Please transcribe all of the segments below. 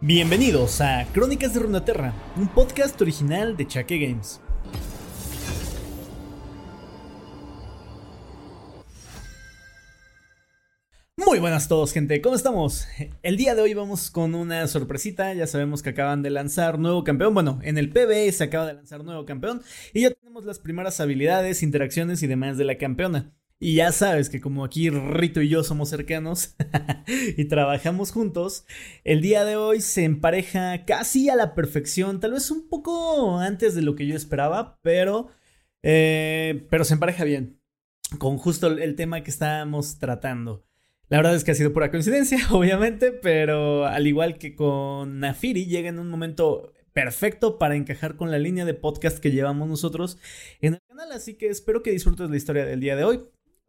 Bienvenidos a Crónicas de Runaterra, un podcast original de Chaque Games. Muy buenas a todos, gente. ¿Cómo estamos? El día de hoy vamos con una sorpresita. Ya sabemos que acaban de lanzar nuevo campeón. Bueno, en el PB se acaba de lanzar nuevo campeón. Y ya tenemos las primeras habilidades, interacciones y demás de la campeona. Y ya sabes que como aquí Rito y yo somos cercanos y trabajamos juntos, el día de hoy se empareja casi a la perfección, tal vez un poco antes de lo que yo esperaba, pero, eh, se empareja bien con justo el tema que estábamos tratando. La verdad es que ha sido pura coincidencia, obviamente, pero al igual que con Nafiri, llega en un momento perfecto para encajar con la línea de podcast que llevamos nosotros en el canal, así que espero que disfrutes la historia del día de hoy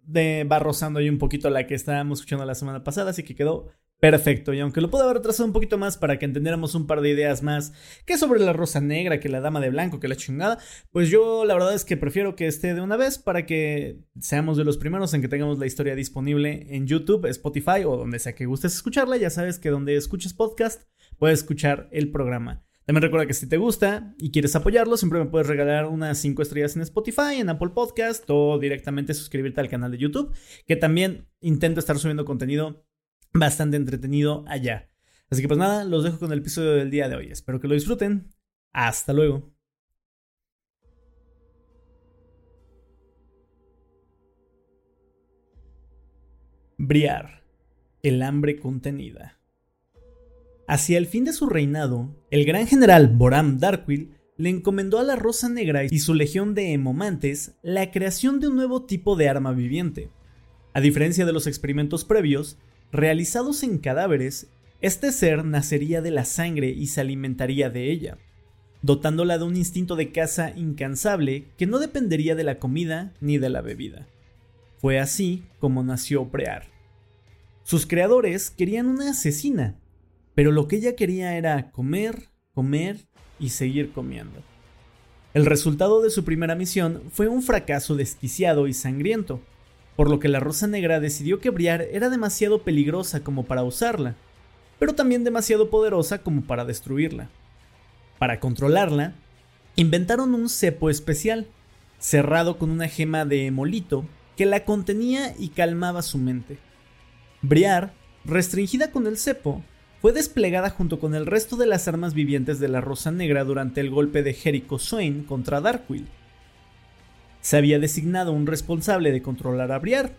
de, va rozando ahí un poquito la que estábamos escuchando la semana pasada, así que quedó perfecto. Y aunque lo pude haber retrasado un poquito más para que entendiéramos un par de ideas más que sobre la rosa negra, que la dama de blanco, que la chingada, pues yo la verdad es que prefiero que esté de una vez para que seamos de los primeros en que tengamos la historia disponible en YouTube, Spotify o donde sea que gustes escucharla. Ya sabes que donde escuches podcast puedes escuchar el programa. También recuerda que si te gusta y quieres apoyarlo, siempre me puedes regalar unas 5 estrellas en Spotify, en Apple Podcast o directamente suscribirte al canal de YouTube, que también intento estar subiendo contenido bastante entretenido allá. Así que pues nada, los dejo con el episodio del día de hoy. Espero que lo disfruten. Hasta luego. Briar. El hambre contenida. Hacia el fin de su reinado, el gran general Boram Darkwill le encomendó a la Rosa Negra y su legión de hemomantes la creación de un nuevo tipo de arma viviente. A diferencia de los experimentos previos, realizados en cadáveres, este ser nacería de la sangre y se alimentaría de ella, dotándola de un instinto de caza incansable que no dependería de la comida ni de la bebida. Fue así como nació Prear. Sus creadores querían una asesina, pero lo que ella quería era comer, comer y seguir comiendo. El resultado de su primera misión fue un fracaso desquiciado y sangriento, por lo que la Rosa Negra decidió que Briar era demasiado peligrosa como para usarla, pero también demasiado poderosa como para destruirla. Para controlarla, inventaron un cepo especial, cerrado con una gema de hemolito que la contenía y calmaba su mente. Briar, restringida con el cepo, fue desplegada junto con el resto de las armas vivientes de la Rosa Negra durante el golpe de Jericho Swain contra Darkwill. Se había designado un responsable de controlar a Briar,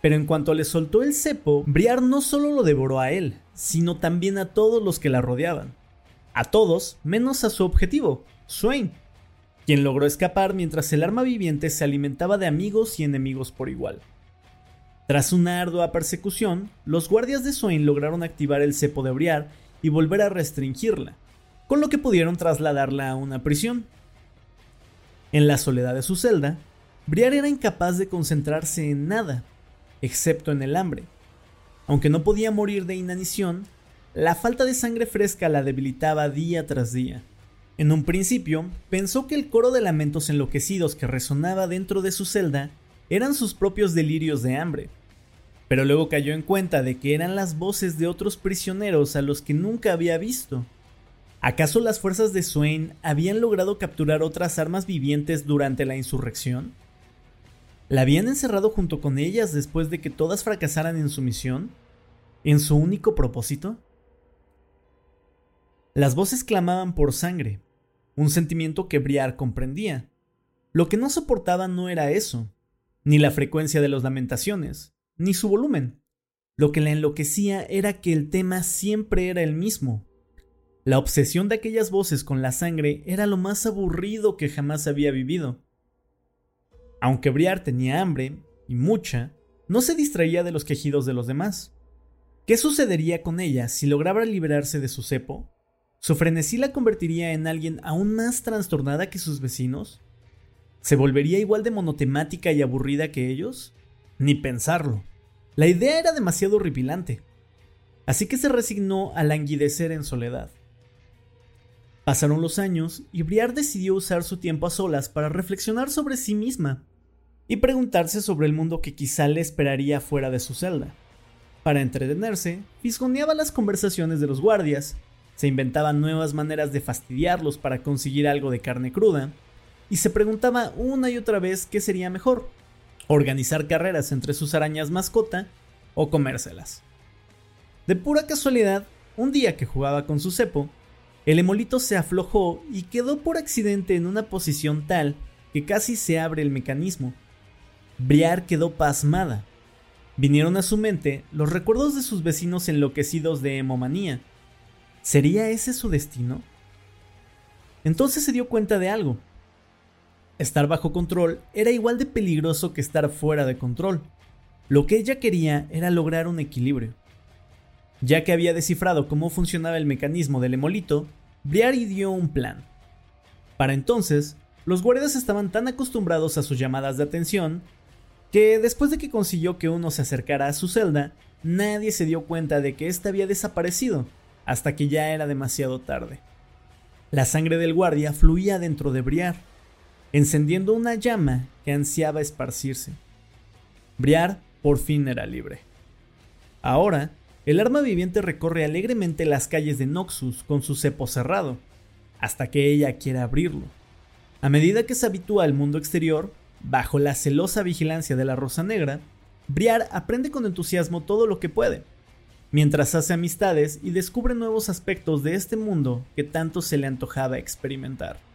pero en cuanto le soltó el cepo, Briar no solo lo devoró a él, sino también a todos los que la rodeaban. A todos, menos a su objetivo, Swain, quien logró escapar mientras el arma viviente se alimentaba de amigos y enemigos por igual. Tras una ardua persecución, los guardias de Swain lograron activar el cepo de Briar y volver a restringirla, con lo que pudieron trasladarla a una prisión. En la soledad de su celda, Briar era incapaz de concentrarse en nada, excepto en el hambre. Aunque no podía morir de inanición, la falta de sangre fresca la debilitaba día tras día. En un principio, pensó que el coro de lamentos enloquecidos que resonaba dentro de su celda eran sus propios delirios de hambre, pero luego cayó en cuenta de que eran las voces de otros prisioneros a los que nunca había visto. ¿Acaso las fuerzas de Swain habían logrado capturar otras armas vivientes durante la insurrección? ¿La habían encerrado junto con ellas después de que todas fracasaran en su misión? ¿En su único propósito? Las voces clamaban por sangre, un sentimiento que Briar comprendía. Lo que no soportaba no era eso, ni la frecuencia de las lamentaciones, ni su volumen. Lo que la enloquecía era que el tema siempre era el mismo. La obsesión de aquellas voces con la sangre era lo más aburrido que jamás había vivido. Aunque Briar tenía hambre, y mucha, no se distraía de los quejidos de los demás. ¿Qué sucedería con ella si lograba liberarse de su cepo? ¿Su frenesí la convertiría en alguien aún más trastornada que sus vecinos? ¿Se volvería igual de monotemática y aburrida que ellos? Ni pensarlo. La idea era demasiado horripilante. Así que se resignó a languidecer en soledad. Pasaron los años y Briar decidió usar su tiempo a solas para reflexionar sobre sí misma y preguntarse sobre el mundo que quizá le esperaría fuera de su celda. Para entretenerse, fisgoneaba las conversaciones de los guardias, se inventaba nuevas maneras de fastidiarlos para conseguir algo de carne cruda, y se preguntaba una y otra vez qué sería mejor, organizar carreras entre sus arañas mascota o comérselas. De pura casualidad, un día que jugaba con su cepo, el emolito se aflojó y quedó por accidente en una posición tal que casi se abre el mecanismo. Briar quedó pasmada. Vinieron a su mente los recuerdos de sus vecinos enloquecidos de hemomanía. ¿Sería ese su destino? Entonces se dio cuenta de algo. Estar bajo control era igual de peligroso que estar fuera de control. Lo que ella quería era lograr un equilibrio. Ya que había descifrado cómo funcionaba el mecanismo del emolito, Briari dio un plan. Para entonces, los guardias estaban tan acostumbrados a sus llamadas de atención que después de que consiguió que uno se acercara a su celda, nadie se dio cuenta de que éste había desaparecido, hasta que ya era demasiado tarde. La sangre del guardia fluía dentro de Briar, encendiendo una llama que ansiaba esparcirse. Briar por fin era libre. Ahora, el arma viviente recorre alegremente las calles de Noxus con su cepo cerrado, hasta que ella quiera abrirlo. A medida que se habitúa al mundo exterior, bajo la celosa vigilancia de la Rosa Negra, Briar aprende con entusiasmo todo lo que puede, mientras hace amistades y descubre nuevos aspectos de este mundo que tanto se le antojaba experimentar.